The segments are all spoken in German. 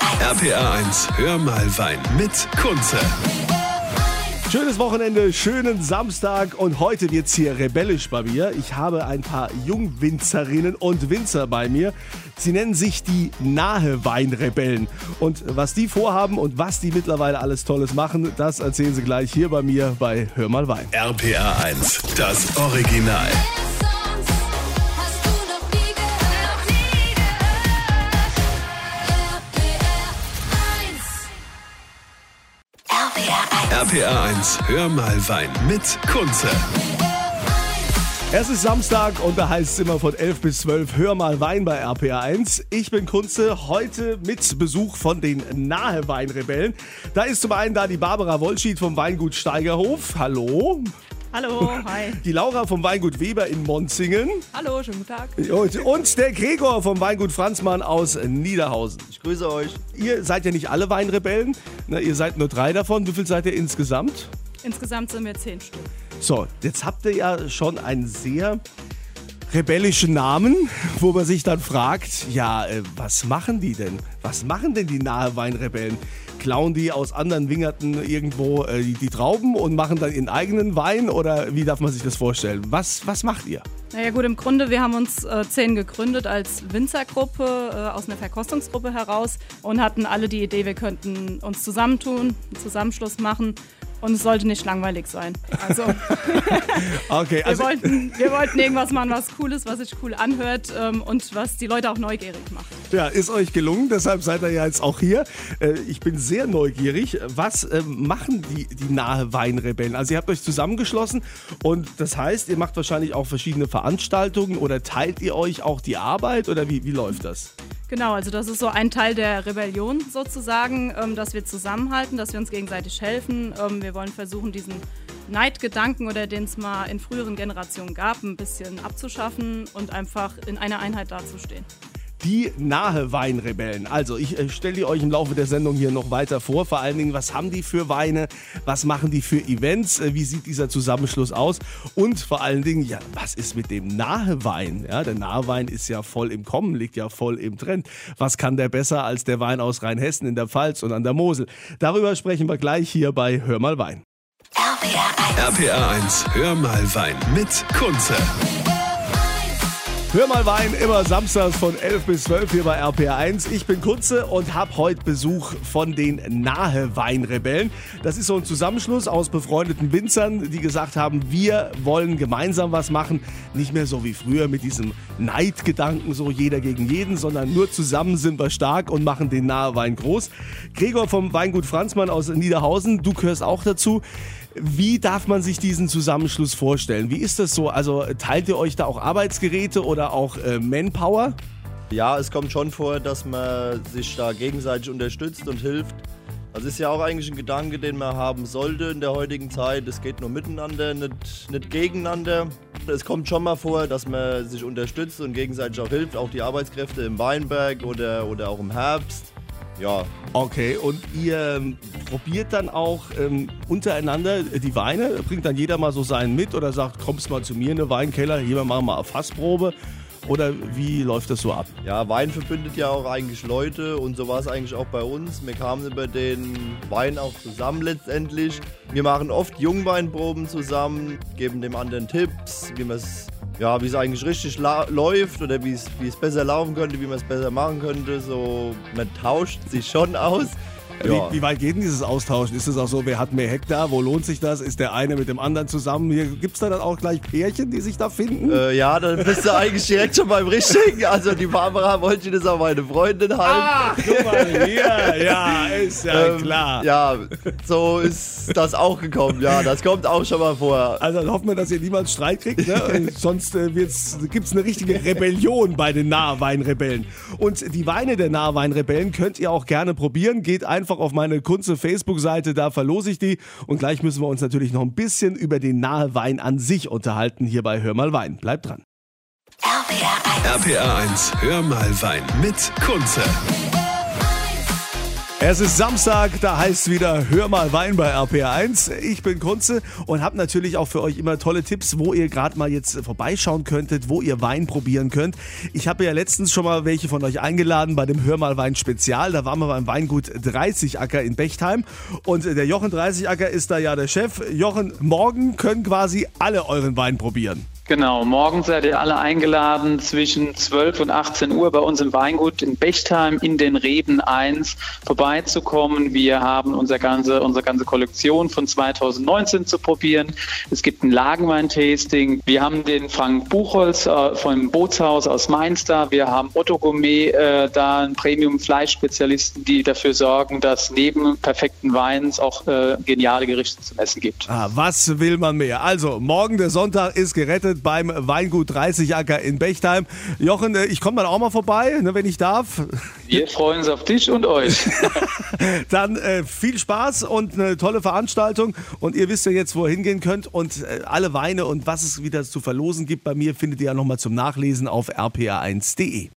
RPA 1, hör mal Wein mit Kunze. Schönes Wochenende, schönen Samstag und heute wird's hier rebellisch bei mir. Ich habe ein paar Jungwinzerinnen und Winzer bei mir. Sie nennen sich die Nahe Weinrebellen. Und was die vorhaben und was die mittlerweile alles Tolles machen, das erzählen sie gleich hier bei mir bei Hör mal Wein. RPA 1, das Original. RPA 1, hör mal Wein mit Kunze. Es ist Samstag und da heißt es immer von 11 bis 12 Hör mal Wein bei RPA 1. Ich bin Kunze, heute mit Besuch von den Nahe Weinrebellen. Da ist zum einen da die Barbara Wollschied vom Weingut Steigerhof. Hallo. Hallo, hi. Die Laura vom Weingut Weber in Monzingen. Hallo, schönen guten Tag. Und, und der Gregor vom Weingut Franzmann aus Niederhausen. Ich grüße euch. Ihr seid ja nicht alle Weinrebellen, ne, ihr seid nur drei davon. Wie viel seid ihr insgesamt? Insgesamt sind wir zehn Stück. So, jetzt habt ihr ja schon einen sehr rebellischen Namen, wo man sich dann fragt, ja, äh, was machen die denn? Was machen denn die nahe Weinrebellen? Klauen die aus anderen Wingerten irgendwo äh, die, die Trauben und machen dann ihren eigenen Wein oder wie darf man sich das vorstellen? Was, was macht ihr? Naja gut, im Grunde, wir haben uns äh, zehn gegründet als Winzergruppe äh, aus einer Verkostungsgruppe heraus und hatten alle die Idee, wir könnten uns zusammentun, einen Zusammenschluss machen und es sollte nicht langweilig sein. Also Okay, wir, also wollten, wir wollten irgendwas machen, was cool ist, was sich cool anhört ähm, und was die Leute auch neugierig macht. Ja, ist euch gelungen, deshalb seid ihr ja jetzt auch hier. Äh, Ich bin sehr neugierig. Was ähm, machen die, die nahe Weinrebellen? Also ihr habt euch zusammengeschlossen und das heißt, ihr macht wahrscheinlich auch verschiedene Veranstaltungen oder teilt ihr euch auch die Arbeit oder wie, wie läuft das? Genau, also das ist so ein Teil der Rebellion sozusagen, ähm, dass wir zusammenhalten, dass wir uns gegenseitig helfen. Ähm, wir wollen versuchen, diesen Neidgedanken oder den es mal in früheren Generationen gab, ein bisschen abzuschaffen und einfach in einer Einheit dazustehen. Die nahe Weinrebellen. Also ich äh, stelle die euch im Laufe der Sendung hier noch weiter vor. Vor allen Dingen, was haben die für Weine? Was machen die für Events? Äh, Wie sieht dieser Zusammenschluss aus? Und vor allen Dingen, ja, was ist mit dem nahe Wein? Ja, der nahe Wein ist ja voll im Kommen, liegt ja voll im Trend. Was kann der besser als der Wein aus Rheinhessen in der Pfalz und an der Mosel? Darüber sprechen wir gleich hier bei Hör mal Wein. RPR 1. RPA 1, hör mal Wein mit Kunze. Hör mal Wein, immer samstags von 11 bis 12 hier bei RPR1. Ich bin Kunze und habe heute Besuch von den Nahe Weinrebellen. Das ist so ein Zusammenschluss aus befreundeten Winzern, die gesagt haben, wir wollen gemeinsam was machen. Nicht mehr so wie früher mit diesem Neidgedanken, so jeder gegen jeden, sondern nur zusammen sind wir stark und machen den Nahe Wein groß. Gregor vom Weingut Franzmann aus Niederhausen, du gehörst auch dazu. Wie darf man sich diesen Zusammenschluss vorstellen? Wie ist das so? Also teilt ihr euch da auch Arbeitsgeräte oder auch äh, Manpower? Ja, es kommt schon vor, dass man sich da gegenseitig unterstützt und hilft. Das ist ja auch eigentlich ein Gedanke, den man haben sollte in der heutigen Zeit. Es geht nur miteinander, nicht, nicht gegeneinander. Es kommt schon mal vor, dass man sich unterstützt und gegenseitig auch hilft. Auch die Arbeitskräfte im Weinberg oder, oder auch im Herbst. Ja, Okay, und ihr ähm, probiert dann auch ähm, untereinander die Weine? Bringt dann jeder mal so seinen mit oder sagt, kommst mal zu mir in den Weinkeller, hier wir machen mal eine Fassprobe? Oder wie läuft das so ab? Ja, Wein verbindet ja auch eigentlich Leute und so war es eigentlich auch bei uns. Wir kamen über den Wein auch zusammen letztendlich. Wir machen oft Jungweinproben zusammen, geben dem anderen Tipps, wie man es ja, wie es eigentlich richtig läuft oder wie es wie es besser laufen könnte, wie man es besser machen könnte. So, man tauscht sich schon aus. Ja. Wie, wie weit geht denn dieses Austauschen? Ist es auch so, wer hat mehr Hektar? Wo lohnt sich das? Ist der eine mit dem anderen zusammen? Gibt es da dann auch gleich Pärchen, die sich da finden? Äh, ja, dann bist du eigentlich direkt schon beim Richtigen. Also die Barbara wollte das auch meine Freundin halt. Ah, guck mal hier. Ja, ist ja Ähm, klar. Ja, so ist das auch gekommen. Ja, das kommt auch schon mal vor. Also dann hoffen wir, dass ihr niemals Streit kriegt, ne? Sonst äh, gibt es eine richtige Rebellion bei den Nahweinrebellen. Und die Weine der Nahweinrebellen könnt ihr auch gerne probieren. Geht einfach auf meine Kunze Facebook-Seite, da verlose ich die. Und gleich müssen wir uns natürlich noch ein bisschen über den Nahewein an sich unterhalten, hier bei Hör mal Wein. Bleibt dran. RPR 1. RPA 1, hör mal Wein mit Kunze. Es ist Samstag, da heißt wieder Hör mal Wein bei RPR1. Ich bin Kunze und habe natürlich auch für euch immer tolle Tipps, wo ihr gerade mal jetzt vorbeischauen könntet, wo ihr Wein probieren könnt. Ich habe ja letztens schon mal welche von euch eingeladen bei dem Hör mal Wein Spezial. Da waren wir beim Weingut 30 Acker in Bechtheim und der Jochen 30 Acker ist da ja der Chef. Jochen, morgen können quasi alle euren Wein probieren. Genau, morgen seid ihr alle eingeladen zwischen 12 und 18 Uhr bei uns im Weingut in Bechtheim in den Reben 1 vorbeizukommen. Wir haben unser ganze, unsere ganze Kollektion von 2019 zu probieren. Es gibt ein Lagenwein-Tasting. Wir haben den Frank Buchholz äh, vom Bootshaus aus Mainz da. Wir haben Otto Gourmet äh, da, einen Premium-Fleischspezialisten, die dafür sorgen, dass neben perfekten Weins auch äh, geniale Gerichte zum Essen gibt. Ah, was will man mehr? Also, morgen der Sonntag ist gerettet beim Weingut 30 Acker in Bechtheim. Jochen, äh, ich komme dann auch mal vorbei, ne, wenn ich darf. Wir freuen uns auf dich und euch. Dann äh, viel Spaß und eine tolle Veranstaltung. Und ihr wisst ja jetzt, wo ihr hingehen könnt. Und äh, alle Weine und was es wieder zu verlosen gibt bei mir, findet ihr ja nochmal zum Nachlesen auf rpa1.de.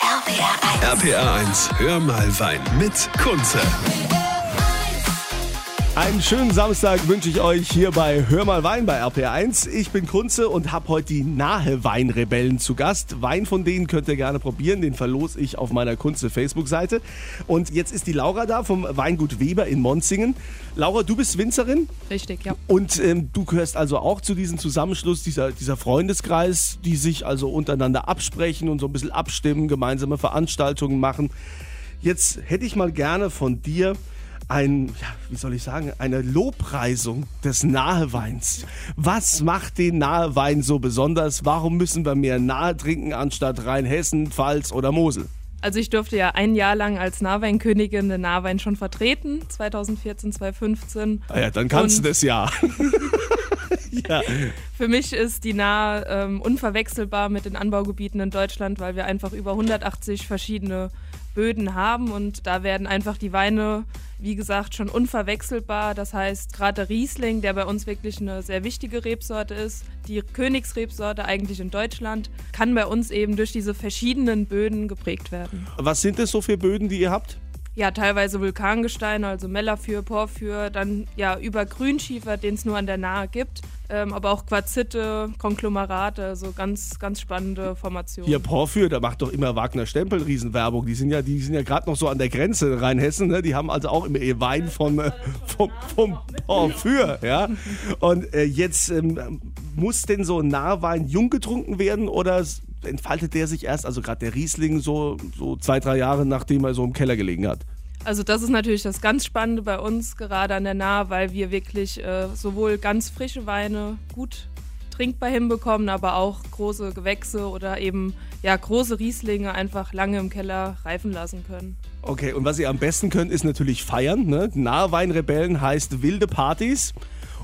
RPR 1. RPR 1, hör mal Wein mit Kunze. Einen schönen Samstag wünsche ich euch hier bei Hör mal Wein bei RPR1. Ich bin Kunze und habe heute die Nahe Weinrebellen zu Gast. Wein von denen könnt ihr gerne probieren, den verlose ich auf meiner Kunze Facebook-Seite. Und jetzt ist die Laura da vom Weingut Weber in Monzingen. Laura, du bist Winzerin Richtig, ja. und ähm, du gehörst also auch zu diesem Zusammenschluss, dieser, dieser Freundeskreis, die sich also untereinander absprechen und so ein bisschen abstimmen, gemeinsame Veranstaltungen machen. Jetzt hätte ich mal gerne von dir ein, ja, wie soll ich sagen, eine Lobpreisung des Naheweins. Was macht den Nahewein so besonders? Warum müssen wir mehr Nahe trinken anstatt Rheinhessen, Pfalz oder Mosel? Also ich durfte ja ein Jahr lang als Nahweinkönigin den Nahwein schon vertreten, 2014, 2015. Ah ja, dann kannst Und du das ja. ja. Für mich ist die Nahe ähm, unverwechselbar mit den Anbaugebieten in Deutschland, weil wir einfach über 180 verschiedene Böden haben und da werden einfach die Weine, wie gesagt, schon unverwechselbar. Das heißt, gerade der Riesling, der bei uns wirklich eine sehr wichtige Rebsorte ist, die Königsrebsorte eigentlich in Deutschland, kann bei uns eben durch diese verschiedenen Böden geprägt werden. Was sind das so für Böden, die ihr habt? Ja, teilweise Vulkangesteine, also Mellafür, Porphyr, dann ja über Grünschiefer, den es nur an der Nahe gibt, ähm, aber auch Quarzite, Konglomerate, also ganz, ganz spannende Formationen. Hier Porphyr, da macht doch immer Wagner Stempel Riesenwerbung. Die sind ja, die sind ja gerade noch so an der Grenze Rheinhessen. Ne? Die haben also auch immer ihr Wein vom, äh, vom, vom Porphyr. Ja? Und äh, jetzt ähm, muss denn so ein Nahwein jung getrunken werden oder entfaltet der sich erst, also gerade der Riesling, so, so zwei, drei Jahre nachdem er so im Keller gelegen hat? Also das ist natürlich das ganz Spannende bei uns gerade an der Nahe, weil wir wirklich äh, sowohl ganz frische Weine gut trinkbar hinbekommen, aber auch große Gewächse oder eben ja große Rieslinge einfach lange im Keller reifen lassen können. Okay, und was ihr am besten könnt, ist natürlich feiern. Ne? Nahweinrebellen heißt wilde Partys.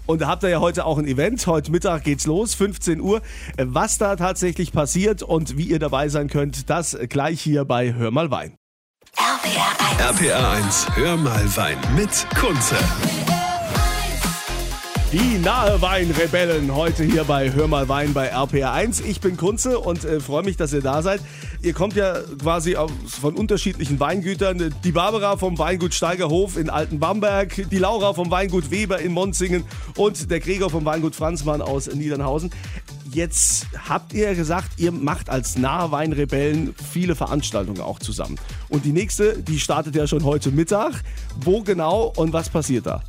Und da habt ihr ja heute auch ein Event. Heute Mittag geht's los, 15 Uhr. Was da tatsächlich passiert und wie ihr dabei sein könnt, das gleich hier bei Hör mal Wein. RPR 1. RPR 1, hör mal Wein mit Kunze. Die nahe Weinrebellen heute hier bei Hör mal Wein bei RPR1. Ich bin Kunze und äh, freue mich, dass ihr da seid. Ihr kommt ja quasi aus, von unterschiedlichen Weingütern. Die Barbara vom Weingut Steigerhof in Altenbamberg, die Laura vom Weingut Weber in Monzingen und der Gregor vom Weingut Franzmann aus Niedernhausen. Jetzt habt ihr gesagt, ihr macht als nahe Weinrebellen viele Veranstaltungen auch zusammen. Und die nächste, die startet ja schon heute Mittag. Wo genau und was passiert da?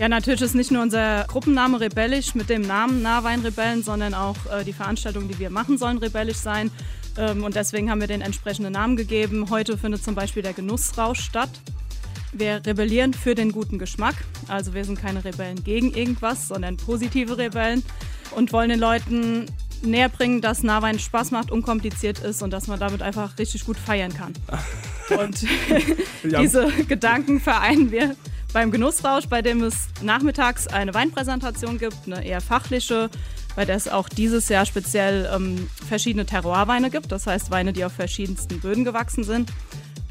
Ja, natürlich ist nicht nur unser Gruppenname rebellisch mit dem Namen Nahweinrebellen, sondern auch äh, die Veranstaltungen, die wir machen, sollen rebellisch sein. Ähm, und deswegen haben wir den entsprechenden Namen gegeben. Heute findet zum Beispiel der Genussrausch statt. Wir rebellieren für den guten Geschmack. Also wir sind keine Rebellen gegen irgendwas, sondern positive Rebellen und wollen den Leuten näher bringen, dass Nahwein Spaß macht, unkompliziert ist und dass man damit einfach richtig gut feiern kann. Und Ja. diese Gedanken vereinen wir beim Genussrausch, bei dem es nachmittags eine Weinpräsentation gibt, eine eher fachliche, der es auch dieses Jahr speziell ähm, verschiedene Terroirweine gibt, das heißt Weine, die auf verschiedensten Böden gewachsen sind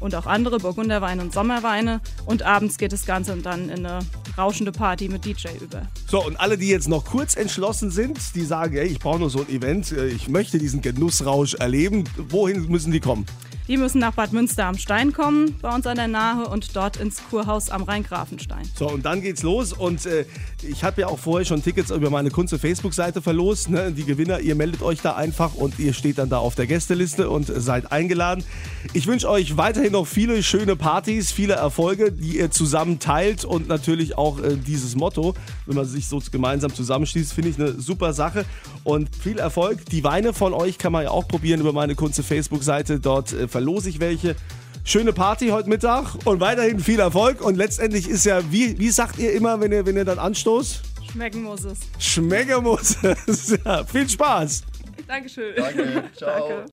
und auch andere Burgunderweine und Sommerweine. Und abends geht das Ganze dann in eine rauschende Party mit DJ über. So, und alle, die jetzt noch kurz entschlossen sind, die sagen, ey, ich brauche nur so ein Event, äh, ich möchte diesen Genussrausch erleben, wohin müssen die kommen? Die müssen nach Bad Münster am Stein kommen, bei uns an der Nahe, und dort ins Kurhaus am Rheingrafenstein. So, und dann geht's los. Und äh, ich habe ja auch vorher schon Tickets über meine Kunze Facebook-Seite verlost. Ne? Die Gewinner, ihr meldet euch da einfach und ihr steht dann da auf der Gästeliste und seid eingeladen. Ich wünsche euch weiterhin noch viele schöne Partys, viele Erfolge, die ihr zusammen teilt und natürlich auch äh, dieses Motto, wenn man sich so gemeinsam zusammenschließt, finde ich eine super Sache. Und viel Erfolg. Die Weine von euch kann man ja auch probieren über meine Kunze Facebook-Seite. Dort äh, verlose ich welche. Schöne Party heute Mittag und weiterhin viel Erfolg. Und letztendlich ist ja, wie, wie sagt ihr immer, wenn ihr, wenn ihr dann anstoßt? Schmecken muss es. Schmecker muss es. Ja, viel Spaß. Dankeschön. Danke, ciao. Danke.